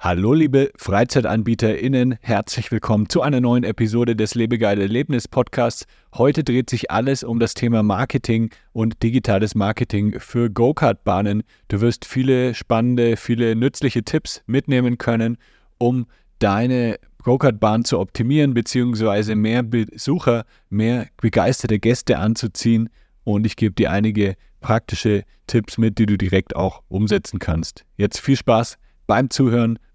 Hallo liebe FreizeitanbieterInnen, herzlich willkommen zu einer neuen Episode des Lebegeil Erlebnis Podcasts. Heute dreht sich alles um das Thema Marketing und digitales Marketing für Go-Kart-Bahnen. Du wirst viele spannende, viele nützliche Tipps mitnehmen können, um deine Go-Kart-Bahn zu optimieren, beziehungsweise mehr Besucher, mehr begeisterte Gäste anzuziehen. Und ich gebe dir einige praktische Tipps mit, die du direkt auch umsetzen kannst. Jetzt viel Spaß beim Zuhören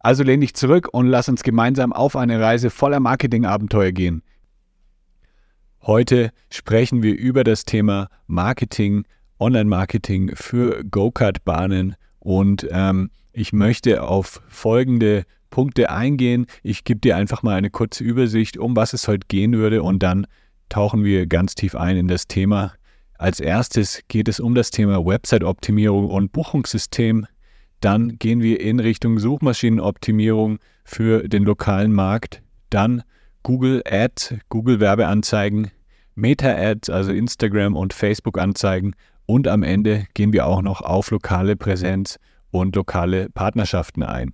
Also lehn dich zurück und lass uns gemeinsam auf eine Reise voller Marketingabenteuer gehen. Heute sprechen wir über das Thema Marketing Online-Marketing für Go-Kart-Bahnen und ähm, ich möchte auf folgende Punkte eingehen. Ich gebe dir einfach mal eine kurze Übersicht, um was es heute gehen würde und dann tauchen wir ganz tief ein in das Thema. Als erstes geht es um das Thema Website-Optimierung und Buchungssystem. Dann gehen wir in Richtung Suchmaschinenoptimierung für den lokalen Markt. Dann Google Ads, Google Werbeanzeigen, Meta Ads, also Instagram und Facebook Anzeigen und am Ende gehen wir auch noch auf lokale Präsenz und lokale Partnerschaften ein.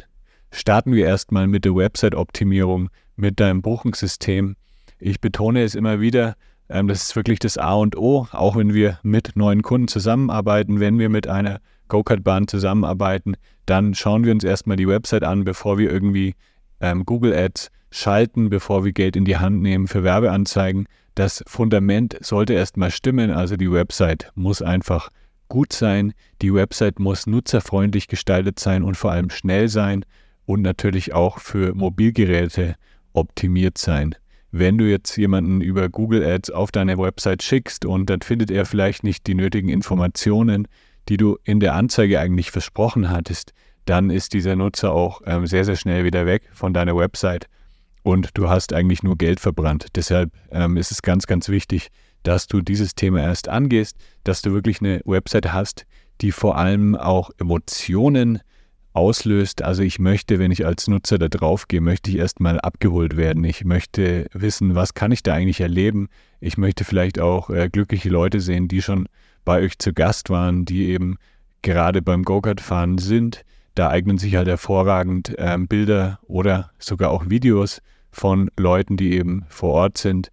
Starten wir erstmal mit der Website-Optimierung, mit deinem Buchungssystem. Ich betone es immer wieder, ähm, das ist wirklich das A und O, auch wenn wir mit neuen Kunden zusammenarbeiten, wenn wir mit einer Go-Kart-Bahn zusammenarbeiten, dann schauen wir uns erstmal die Website an, bevor wir irgendwie ähm, Google Ads schalten, bevor wir Geld in die Hand nehmen für Werbeanzeigen das Fundament sollte erstmal stimmen, also die Website muss einfach gut sein, die Website muss nutzerfreundlich gestaltet sein und vor allem schnell sein und natürlich auch für Mobilgeräte optimiert sein. Wenn du jetzt jemanden über Google Ads auf deine Website schickst und dann findet er vielleicht nicht die nötigen Informationen, die du in der Anzeige eigentlich versprochen hattest, dann ist dieser Nutzer auch ähm, sehr, sehr schnell wieder weg von deiner Website und du hast eigentlich nur Geld verbrannt. Deshalb ähm, ist es ganz, ganz wichtig, dass du dieses Thema erst angehst, dass du wirklich eine Website hast, die vor allem auch Emotionen auslöst. Also ich möchte, wenn ich als Nutzer da drauf gehe, möchte ich erstmal abgeholt werden. Ich möchte wissen, was kann ich da eigentlich erleben. Ich möchte vielleicht auch äh, glückliche Leute sehen, die schon bei euch zu Gast waren, die eben gerade beim Go-Kart-Fahren sind. Da eignen sich halt hervorragend äh, Bilder oder sogar auch Videos von Leuten, die eben vor Ort sind,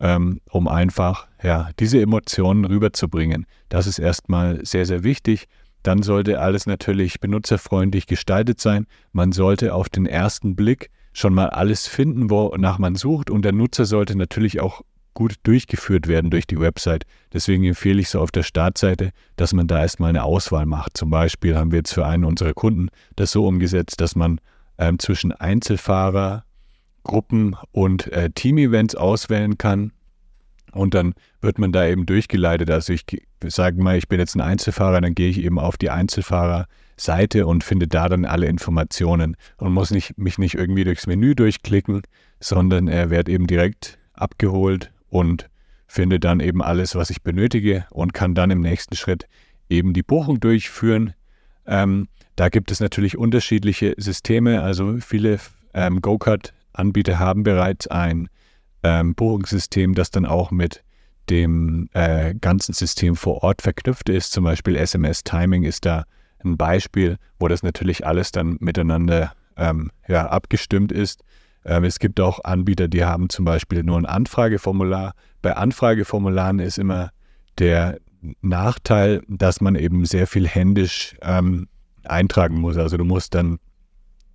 ähm, um einfach ja, diese Emotionen rüberzubringen. Das ist erstmal sehr, sehr wichtig. Dann sollte alles natürlich benutzerfreundlich gestaltet sein. Man sollte auf den ersten Blick schon mal alles finden, wonach man sucht. Und der Nutzer sollte natürlich auch gut durchgeführt werden durch die Website. Deswegen empfehle ich so auf der Startseite, dass man da erstmal eine Auswahl macht. Zum Beispiel haben wir jetzt für einen unserer Kunden das so umgesetzt, dass man ähm, zwischen Einzelfahrer, Gruppen- und äh, Team-Events auswählen kann. Und dann wird man da eben durchgeleitet. Also ich sage mal, ich bin jetzt ein Einzelfahrer, dann gehe ich eben auf die Einzelfahrerseite und finde da dann alle Informationen und muss nicht, mich nicht irgendwie durchs Menü durchklicken, sondern er wird eben direkt abgeholt und finde dann eben alles, was ich benötige und kann dann im nächsten Schritt eben die Buchung durchführen. Ähm, da gibt es natürlich unterschiedliche Systeme. Also viele ähm, Go-Kart Anbieter haben bereits ein ähm, Buchungssystem, das dann auch mit dem äh, ganzen System vor Ort verknüpft ist. Zum Beispiel SMS Timing ist da ein Beispiel, wo das natürlich alles dann miteinander ähm, ja, abgestimmt ist. Ähm, es gibt auch Anbieter, die haben zum Beispiel nur ein Anfrageformular. Bei Anfrageformularen ist immer der Nachteil, dass man eben sehr viel händisch ähm, eintragen muss. Also du musst dann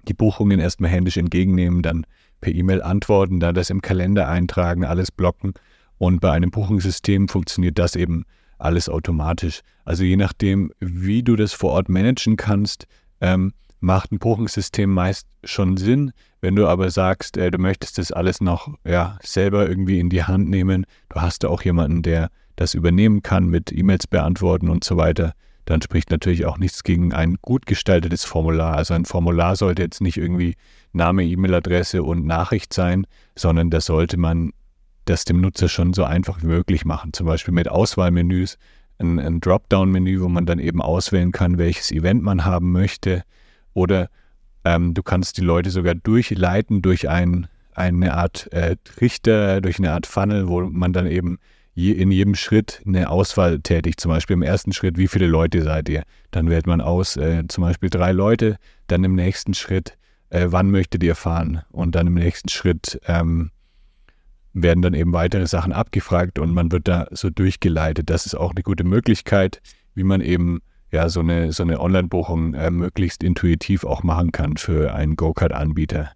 die Buchungen erstmal händisch entgegennehmen, dann per E-Mail antworten, dann das im Kalender eintragen, alles blocken. Und bei einem Buchungssystem funktioniert das eben alles automatisch. Also je nachdem, wie du das vor Ort managen kannst, ähm, macht ein Buchungssystem meist schon Sinn. Wenn du aber sagst, äh, du möchtest das alles noch ja, selber irgendwie in die Hand nehmen, du hast da auch jemanden, der das übernehmen kann mit E-Mails beantworten und so weiter, dann spricht natürlich auch nichts gegen ein gut gestaltetes Formular. Also ein Formular sollte jetzt nicht irgendwie Name, E-Mail-Adresse und Nachricht sein, sondern das sollte man das dem Nutzer schon so einfach wie möglich machen. Zum Beispiel mit Auswahlmenüs, ein, ein Dropdown-Menü, wo man dann eben auswählen kann, welches Event man haben möchte. Oder ähm, du kannst die Leute sogar durchleiten durch ein, eine Art äh, Trichter, durch eine Art Funnel, wo man dann eben je, in jedem Schritt eine Auswahl tätigt. Zum Beispiel im ersten Schritt, wie viele Leute seid ihr? Dann wählt man aus, äh, zum Beispiel drei Leute. Dann im nächsten Schritt, äh, wann möchtet ihr fahren? Und dann im nächsten Schritt, ähm, werden dann eben weitere Sachen abgefragt und man wird da so durchgeleitet. Das ist auch eine gute Möglichkeit, wie man eben ja so eine, so eine Online-Buchung äh, möglichst intuitiv auch machen kann für einen Go-Kart-Anbieter.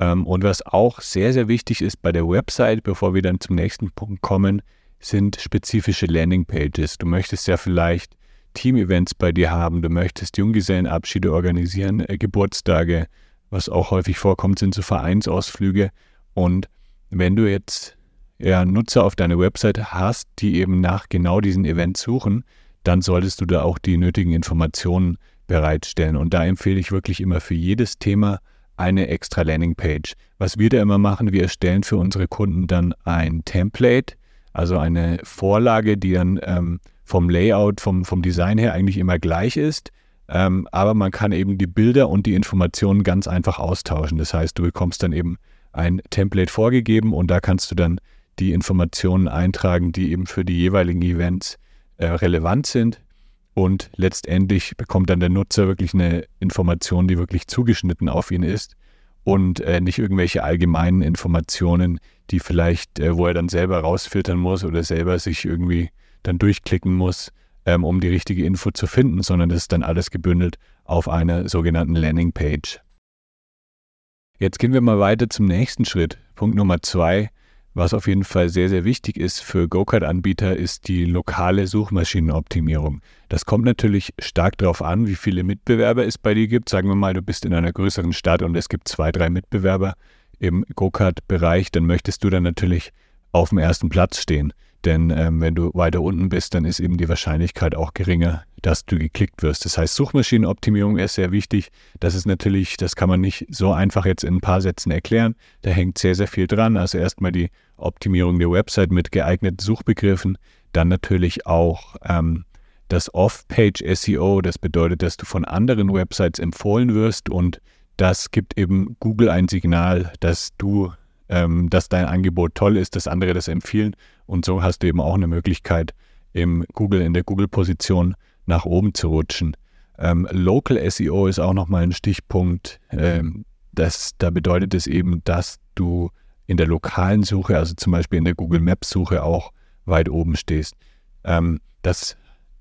Ähm, und was auch sehr, sehr wichtig ist bei der Website, bevor wir dann zum nächsten Punkt kommen, sind spezifische Landing-Pages. Du möchtest ja vielleicht Team-Events bei dir haben, du möchtest Junggesellenabschiede organisieren, äh, Geburtstage, was auch häufig vorkommt, sind so Vereinsausflüge. Und wenn du jetzt ja, Nutzer auf deiner Website hast, die eben nach genau diesen Events suchen, dann solltest du da auch die nötigen Informationen bereitstellen. Und da empfehle ich wirklich immer für jedes Thema eine extra Landingpage. Was wir da immer machen, wir erstellen für unsere Kunden dann ein Template, also eine Vorlage, die dann ähm, vom Layout, vom, vom Design her eigentlich immer gleich ist. Ähm, aber man kann eben die Bilder und die Informationen ganz einfach austauschen. Das heißt, du bekommst dann eben ein Template vorgegeben und da kannst du dann die Informationen eintragen, die eben für die jeweiligen Events äh, relevant sind. Und letztendlich bekommt dann der Nutzer wirklich eine Information, die wirklich zugeschnitten auf ihn ist und äh, nicht irgendwelche allgemeinen Informationen, die vielleicht, äh, wo er dann selber rausfiltern muss oder selber sich irgendwie dann durchklicken muss, ähm, um die richtige Info zu finden, sondern das ist dann alles gebündelt auf einer sogenannten Landingpage. Jetzt gehen wir mal weiter zum nächsten Schritt. Punkt Nummer zwei, was auf jeden Fall sehr, sehr wichtig ist für Go-Kart-Anbieter, ist die lokale Suchmaschinenoptimierung. Das kommt natürlich stark darauf an, wie viele Mitbewerber es bei dir gibt. Sagen wir mal, du bist in einer größeren Stadt und es gibt zwei, drei Mitbewerber im Go-Kart-Bereich, dann möchtest du dann natürlich auf dem ersten Platz stehen. Denn ähm, wenn du weiter unten bist, dann ist eben die Wahrscheinlichkeit auch geringer, dass du geklickt wirst. Das heißt, Suchmaschinenoptimierung ist sehr wichtig. Das ist natürlich, das kann man nicht so einfach jetzt in ein paar Sätzen erklären. Da hängt sehr, sehr viel dran. Also erstmal die Optimierung der Website mit geeigneten Suchbegriffen. Dann natürlich auch ähm, das Off-Page-SEO. Das bedeutet, dass du von anderen Websites empfohlen wirst und das gibt eben Google ein Signal, dass du ähm, dass dein Angebot toll ist, dass andere das empfehlen. Und so hast du eben auch eine Möglichkeit, im Google, in der Google-Position nach oben zu rutschen. Ähm, Local SEO ist auch nochmal ein Stichpunkt. Ähm, das, da bedeutet es eben, dass du in der lokalen Suche, also zum Beispiel in der Google Maps Suche auch weit oben stehst. Ähm, das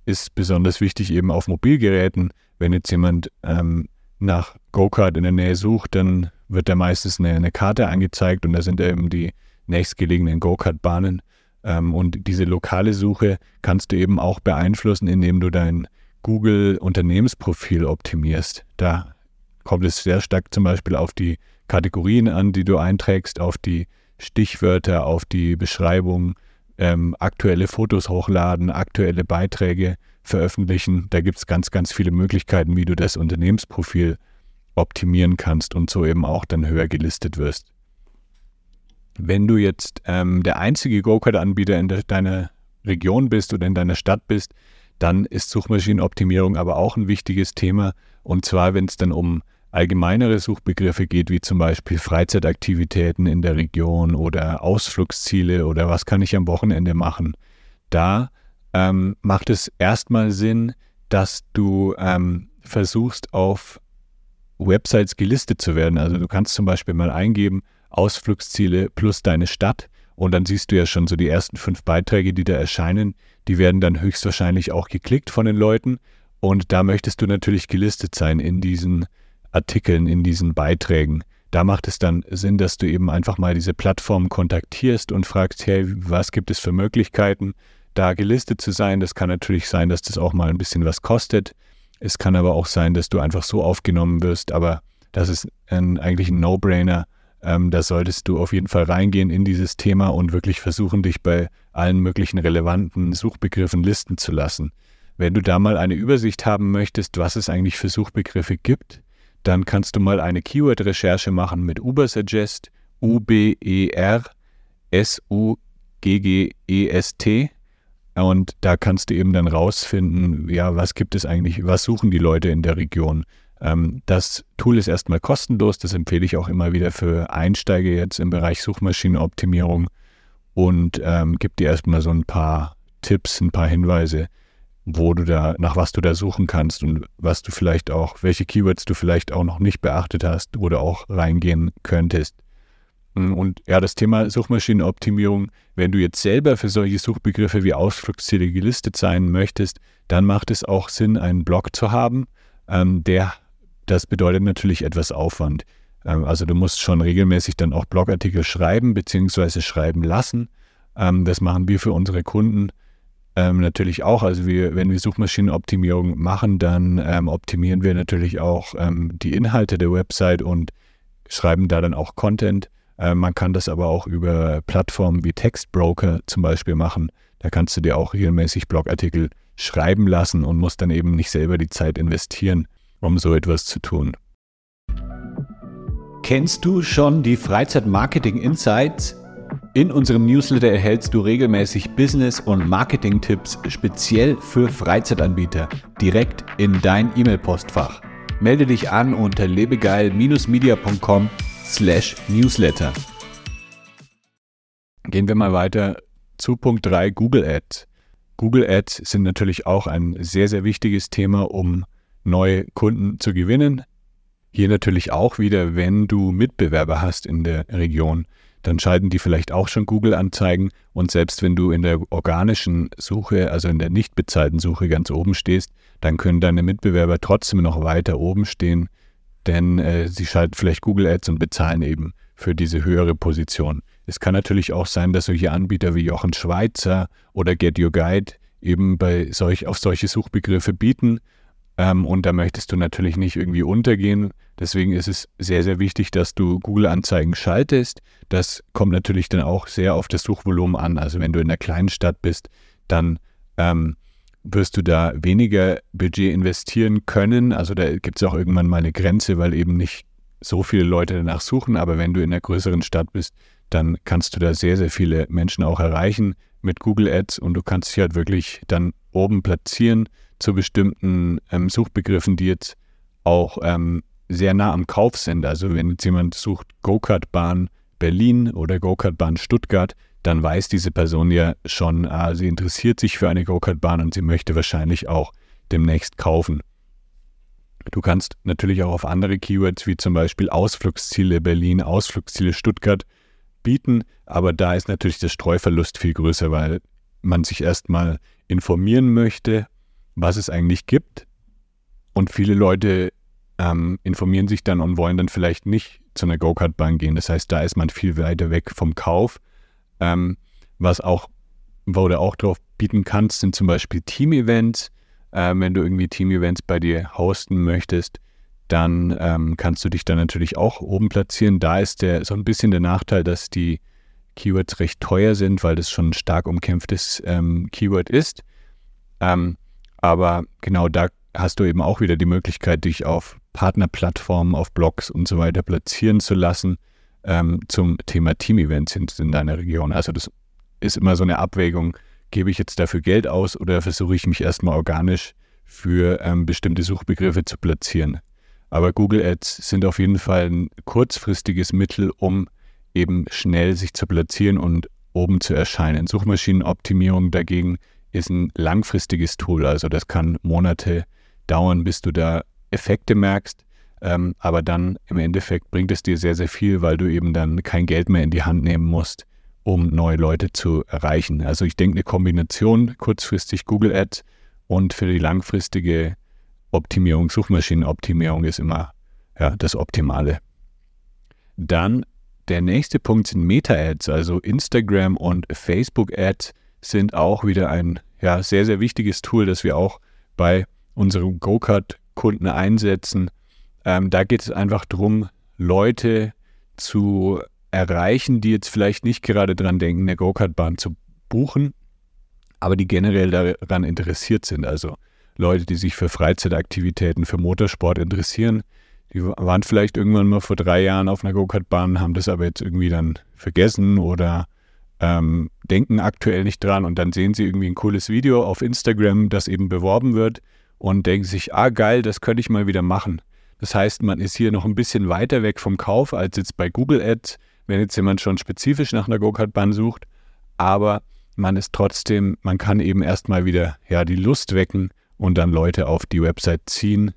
ist besonders wichtig eben auf Mobilgeräten. Wenn jetzt jemand ähm, nach Go-Kart in der Nähe sucht, dann wird da meistens eine, eine, Karte angezeigt und da sind eben die nächstgelegenen Go-Kart-Bahnen. Ähm, und diese lokale Suche kannst du eben auch beeinflussen, indem du dein Google-Unternehmensprofil optimierst. Da kommt es sehr stark zum Beispiel auf die Kategorien an, die du einträgst, auf die Stichwörter, auf die Beschreibung, ähm, aktuelle Fotos hochladen, aktuelle Beiträge veröffentlichen. Da gibt es ganz, ganz viele Möglichkeiten, wie du das Unternehmensprofil optimieren kannst und so eben auch dann höher gelistet wirst. Wenn du jetzt ähm, der einzige Go-Kart-Anbieter in de deiner Region bist oder in deiner Stadt bist, dann ist Suchmaschinenoptimierung aber auch ein wichtiges Thema. Und zwar, wenn es dann um allgemeinere Suchbegriffe geht, wie zum Beispiel Freizeitaktivitäten in der Region oder Ausflugsziele oder was kann ich am Wochenende machen. Da ähm, macht es erstmal Sinn, dass du ähm, versuchst auf Websites gelistet zu werden. Also du kannst zum Beispiel mal eingeben, Ausflugsziele plus deine Stadt und dann siehst du ja schon so die ersten fünf Beiträge, die da erscheinen, die werden dann höchstwahrscheinlich auch geklickt von den Leuten und da möchtest du natürlich gelistet sein in diesen Artikeln, in diesen Beiträgen. Da macht es dann Sinn, dass du eben einfach mal diese Plattform kontaktierst und fragst, hey, was gibt es für Möglichkeiten, da gelistet zu sein. Das kann natürlich sein, dass das auch mal ein bisschen was kostet. Es kann aber auch sein, dass du einfach so aufgenommen wirst, aber das ist ein, eigentlich ein No-Brainer. Ähm, da solltest du auf jeden Fall reingehen in dieses Thema und wirklich versuchen, dich bei allen möglichen relevanten Suchbegriffen listen zu lassen. Wenn du da mal eine Übersicht haben möchtest, was es eigentlich für Suchbegriffe gibt, dann kannst du mal eine Keyword-Recherche machen mit Ubersuggest, U-B-E-R-S-U-G-G-E-S-T. Und da kannst du eben dann rausfinden, ja, was gibt es eigentlich, was suchen die Leute in der Region. Ähm, das Tool ist erstmal kostenlos, das empfehle ich auch immer wieder für Einsteiger jetzt im Bereich Suchmaschinenoptimierung und ähm, gibt dir erstmal so ein paar Tipps, ein paar Hinweise, wo du da, nach was du da suchen kannst und was du vielleicht auch, welche Keywords du vielleicht auch noch nicht beachtet hast, wo du auch reingehen könntest. Hm, und ja, das Thema Suchmaschinenoptimierung, wenn du jetzt selber für solche Suchbegriffe wie Ausflugsziele gelistet sein möchtest, dann macht es auch Sinn, einen Blog zu haben. Ähm, der, das bedeutet natürlich etwas Aufwand. Ähm, also du musst schon regelmäßig dann auch Blogartikel schreiben bzw. schreiben lassen. Ähm, das machen wir für unsere Kunden ähm, natürlich auch. Also wir, wenn wir Suchmaschinenoptimierung machen, dann optimieren wir natürlich auch die Inhalte der Website und schreiben da dann auch Content. Man kann das aber auch über Plattformen wie Textbroker zum Beispiel machen. Da kannst du dir auch regelmäßig Blogartikel schreiben lassen und musst dann eben nicht selber die Zeit investieren, um so etwas zu tun. Kennst du schon die Freizeit Marketing Insights? In unserem Newsletter erhältst du regelmäßig Business- und Marketing-Tipps speziell für Freizeitanbieter direkt in dein E-Mail-Postfach. Melde dich an unter lebegeil-media.com/newsletter. Gehen wir mal weiter zu Punkt 3 Google Ads. Google Ads sind natürlich auch ein sehr, sehr wichtiges Thema, um neue Kunden zu gewinnen. Hier natürlich auch wieder, wenn du Mitbewerber hast in der Region dann schalten die vielleicht auch schon Google-Anzeigen. Und selbst wenn du in der organischen Suche, also in der nicht bezahlten Suche ganz oben stehst, dann können deine Mitbewerber trotzdem noch weiter oben stehen, denn äh, sie schalten vielleicht Google Ads und bezahlen eben für diese höhere Position. Es kann natürlich auch sein, dass solche Anbieter wie Jochen Schweizer oder Get Your Guide eben bei solch, auf solche Suchbegriffe bieten ähm, und da möchtest du natürlich nicht irgendwie untergehen. Deswegen ist es sehr, sehr wichtig, dass du Google-Anzeigen schaltest. Das kommt natürlich dann auch sehr auf das Suchvolumen an. Also wenn du in einer kleinen Stadt bist, dann ähm, wirst du da weniger Budget investieren können. Also da gibt es auch irgendwann mal eine Grenze, weil eben nicht so viele Leute danach suchen. Aber wenn du in einer größeren Stadt bist, dann kannst du da sehr, sehr viele Menschen auch erreichen mit Google Ads und du kannst dich halt wirklich dann oben platzieren zu bestimmten ähm, Suchbegriffen, die jetzt auch ähm, sehr nah am Kauf sind. Also wenn jetzt jemand sucht Go-Kart-Bahn Berlin oder Go-Kart-Bahn Stuttgart, dann weiß diese Person ja schon, ah, sie interessiert sich für eine Go-Kart-Bahn und sie möchte wahrscheinlich auch demnächst kaufen. Du kannst natürlich auch auf andere Keywords wie zum Beispiel Ausflugsziele Berlin, Ausflugsziele Stuttgart bieten, aber da ist natürlich der Streuverlust viel größer, weil man sich erstmal informieren möchte was es eigentlich gibt. Und viele Leute ähm, informieren sich dann und wollen dann vielleicht nicht zu einer Go-Kart-Bahn gehen. Das heißt, da ist man viel weiter weg vom Kauf. Ähm, was auch, wo du auch drauf bieten kannst, sind zum Beispiel Team-Events. Ähm, wenn du irgendwie Team-Events bei dir hosten möchtest, dann ähm, kannst du dich dann natürlich auch oben platzieren. Da ist der, so ein bisschen der Nachteil, dass die Keywords recht teuer sind, weil das schon ein stark umkämpftes ähm, Keyword ist. Ähm, aber genau da hast du eben auch wieder die Möglichkeit, dich auf Partnerplattformen, auf Blogs und so weiter platzieren zu lassen ähm, zum Thema Team-Events in, in deiner Region. Also das ist immer so eine Abwägung, gebe ich jetzt dafür Geld aus oder versuche ich mich erstmal organisch für ähm, bestimmte Suchbegriffe zu platzieren. Aber Google Ads sind auf jeden Fall ein kurzfristiges Mittel, um eben schnell sich zu platzieren und oben zu erscheinen. Suchmaschinenoptimierung dagegen ist ein langfristiges Tool. Also das kann Monate dauern, bis du da Effekte merkst. Ähm, aber dann im Endeffekt bringt es dir sehr, sehr viel, weil du eben dann kein Geld mehr in die Hand nehmen musst, um neue Leute zu erreichen. Also ich denke, eine Kombination kurzfristig Google Ads und für die langfristige Optimierung, Suchmaschinenoptimierung ist immer ja, das Optimale. Dann der nächste Punkt sind Meta-Ads, also Instagram und Facebook-Ads sind auch wieder ein ja, sehr, sehr wichtiges Tool, das wir auch bei unseren Go-Kart-Kunden einsetzen. Ähm, da geht es einfach darum, Leute zu erreichen, die jetzt vielleicht nicht gerade dran denken, eine Go-Kart-Bahn zu buchen, aber die generell daran interessiert sind. Also Leute, die sich für Freizeitaktivitäten, für Motorsport interessieren, die waren vielleicht irgendwann mal vor drei Jahren auf einer Go-Kart-Bahn, haben das aber jetzt irgendwie dann vergessen oder ähm, denken aktuell nicht dran und dann sehen sie irgendwie ein cooles Video auf Instagram, das eben beworben wird und denken sich, ah geil, das könnte ich mal wieder machen. Das heißt, man ist hier noch ein bisschen weiter weg vom Kauf als jetzt bei Google Ads, wenn jetzt jemand schon spezifisch nach einer Go-Kart-Bahn sucht, aber man ist trotzdem, man kann eben erstmal wieder ja die Lust wecken und dann Leute auf die Website ziehen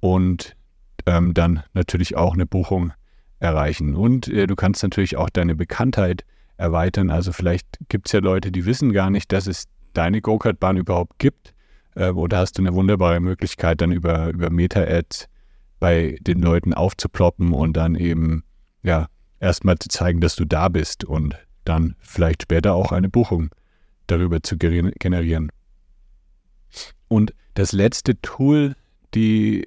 und ähm, dann natürlich auch eine Buchung erreichen. Und äh, du kannst natürlich auch deine Bekanntheit erweitern. Also vielleicht gibt es ja Leute, die wissen gar nicht, dass es deine Go-Kart-Bahn überhaupt gibt. Äh, oder hast du eine wunderbare Möglichkeit, dann über, über Meta-Ads bei den Leuten aufzuploppen und dann eben, ja, erstmal zu zeigen, dass du da bist und dann vielleicht später auch eine Buchung darüber zu generieren. Und das letzte Tool, die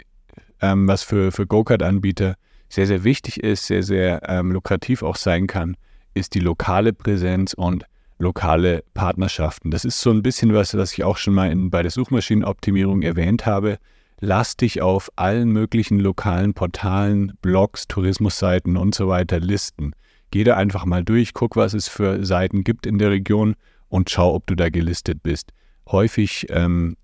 ähm, was für, für Go-Kart-Anbieter sehr, sehr wichtig ist, sehr, sehr ähm, lukrativ auch sein kann, ist die lokale Präsenz und lokale Partnerschaften. Das ist so ein bisschen was, was ich auch schon mal in, bei der Suchmaschinenoptimierung erwähnt habe. Lass dich auf allen möglichen lokalen Portalen, Blogs, Tourismusseiten und so weiter listen. Geh da einfach mal durch, guck, was es für Seiten gibt in der Region und schau, ob du da gelistet bist. Häufig ähm,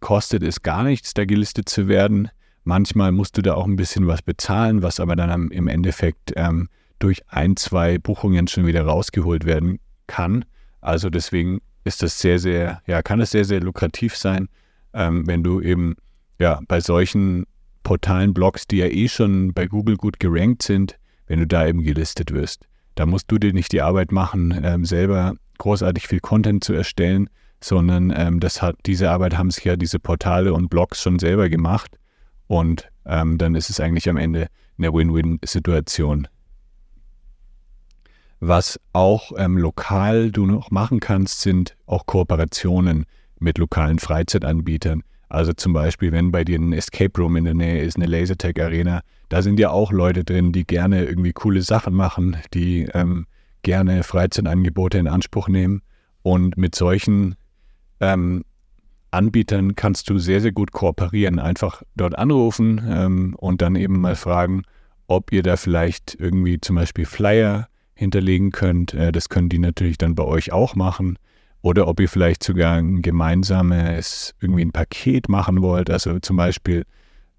kostet es gar nichts, da gelistet zu werden. Manchmal musst du da auch ein bisschen was bezahlen, was aber dann im Endeffekt ähm, durch ein, zwei Buchungen schon wieder rausgeholt werden kann. Also deswegen ist das sehr, sehr, ja, kann es sehr, sehr lukrativ sein, ähm, wenn du eben ja bei solchen Portalen, Blogs, die ja eh schon bei Google gut gerankt sind, wenn du da eben gelistet wirst. Da musst du dir nicht die Arbeit machen, ähm, selber großartig viel Content zu erstellen, sondern ähm, das hat, diese Arbeit haben sich ja diese Portale und Blogs schon selber gemacht. Und ähm, dann ist es eigentlich am Ende eine Win-Win-Situation. Was auch ähm, lokal du noch machen kannst, sind auch Kooperationen mit lokalen Freizeitanbietern. Also zum Beispiel, wenn bei dir ein Escape Room in der Nähe ist, eine Lasertag Arena, da sind ja auch Leute drin, die gerne irgendwie coole Sachen machen, die ähm, gerne Freizeitangebote in Anspruch nehmen. Und mit solchen ähm, Anbietern kannst du sehr, sehr gut kooperieren. Einfach dort anrufen ähm, und dann eben mal fragen, ob ihr da vielleicht irgendwie zum Beispiel Flyer hinterlegen könnt. Äh, das können die natürlich dann bei euch auch machen. Oder ob ihr vielleicht sogar ein gemeinsames, irgendwie ein Paket machen wollt. Also zum Beispiel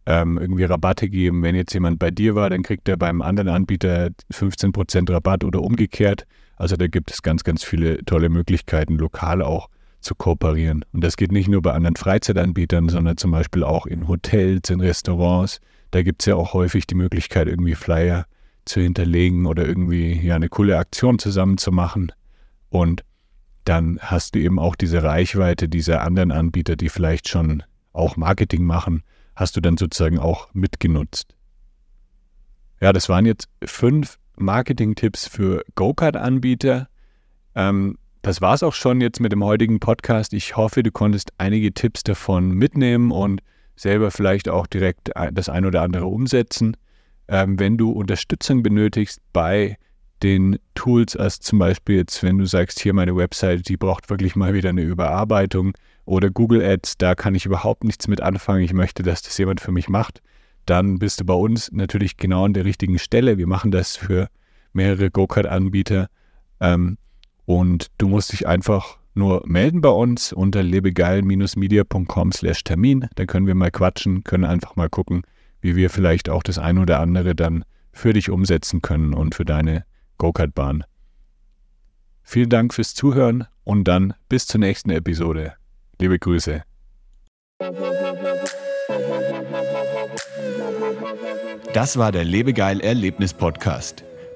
ähm, irgendwie Rabatte geben. Wenn jetzt jemand bei dir war, dann kriegt er beim anderen Anbieter 15% Rabatt oder umgekehrt. Also da gibt es ganz, ganz viele tolle Möglichkeiten, lokal auch zu kooperieren. Und das geht nicht nur bei anderen Freizeitanbietern, sondern zum Beispiel auch in Hotels, in Restaurants. Da gibt es ja auch häufig die Möglichkeit, irgendwie Flyer zu hinterlegen oder irgendwie ja eine coole Aktion zusammen zu machen. Und dann hast du eben auch diese Reichweite dieser anderen Anbieter, die vielleicht schon auch Marketing machen, hast du dann sozusagen auch mitgenutzt. Ja, das waren jetzt fünf Marketing-Tipps für Go-Kart-Anbieter. Ähm, das war es auch schon jetzt mit dem heutigen Podcast. Ich hoffe, du konntest einige Tipps davon mitnehmen und selber vielleicht auch direkt das ein oder andere umsetzen. Ähm, wenn du Unterstützung benötigst bei den Tools, als zum Beispiel jetzt, wenn du sagst, hier meine Website, die braucht wirklich mal wieder eine Überarbeitung oder Google Ads, da kann ich überhaupt nichts mit anfangen, ich möchte, dass das jemand für mich macht, dann bist du bei uns natürlich genau an der richtigen Stelle. Wir machen das für mehrere Go-Kart-Anbieter. Ähm, und du musst dich einfach nur melden bei uns unter lebegeil-media.com slash Termin. Da können wir mal quatschen, können einfach mal gucken, wie wir vielleicht auch das eine oder andere dann für dich umsetzen können und für deine Go-Kart-Bahn. Vielen Dank fürs Zuhören und dann bis zur nächsten Episode. Liebe Grüße. Das war der Lebegeil Erlebnis Podcast.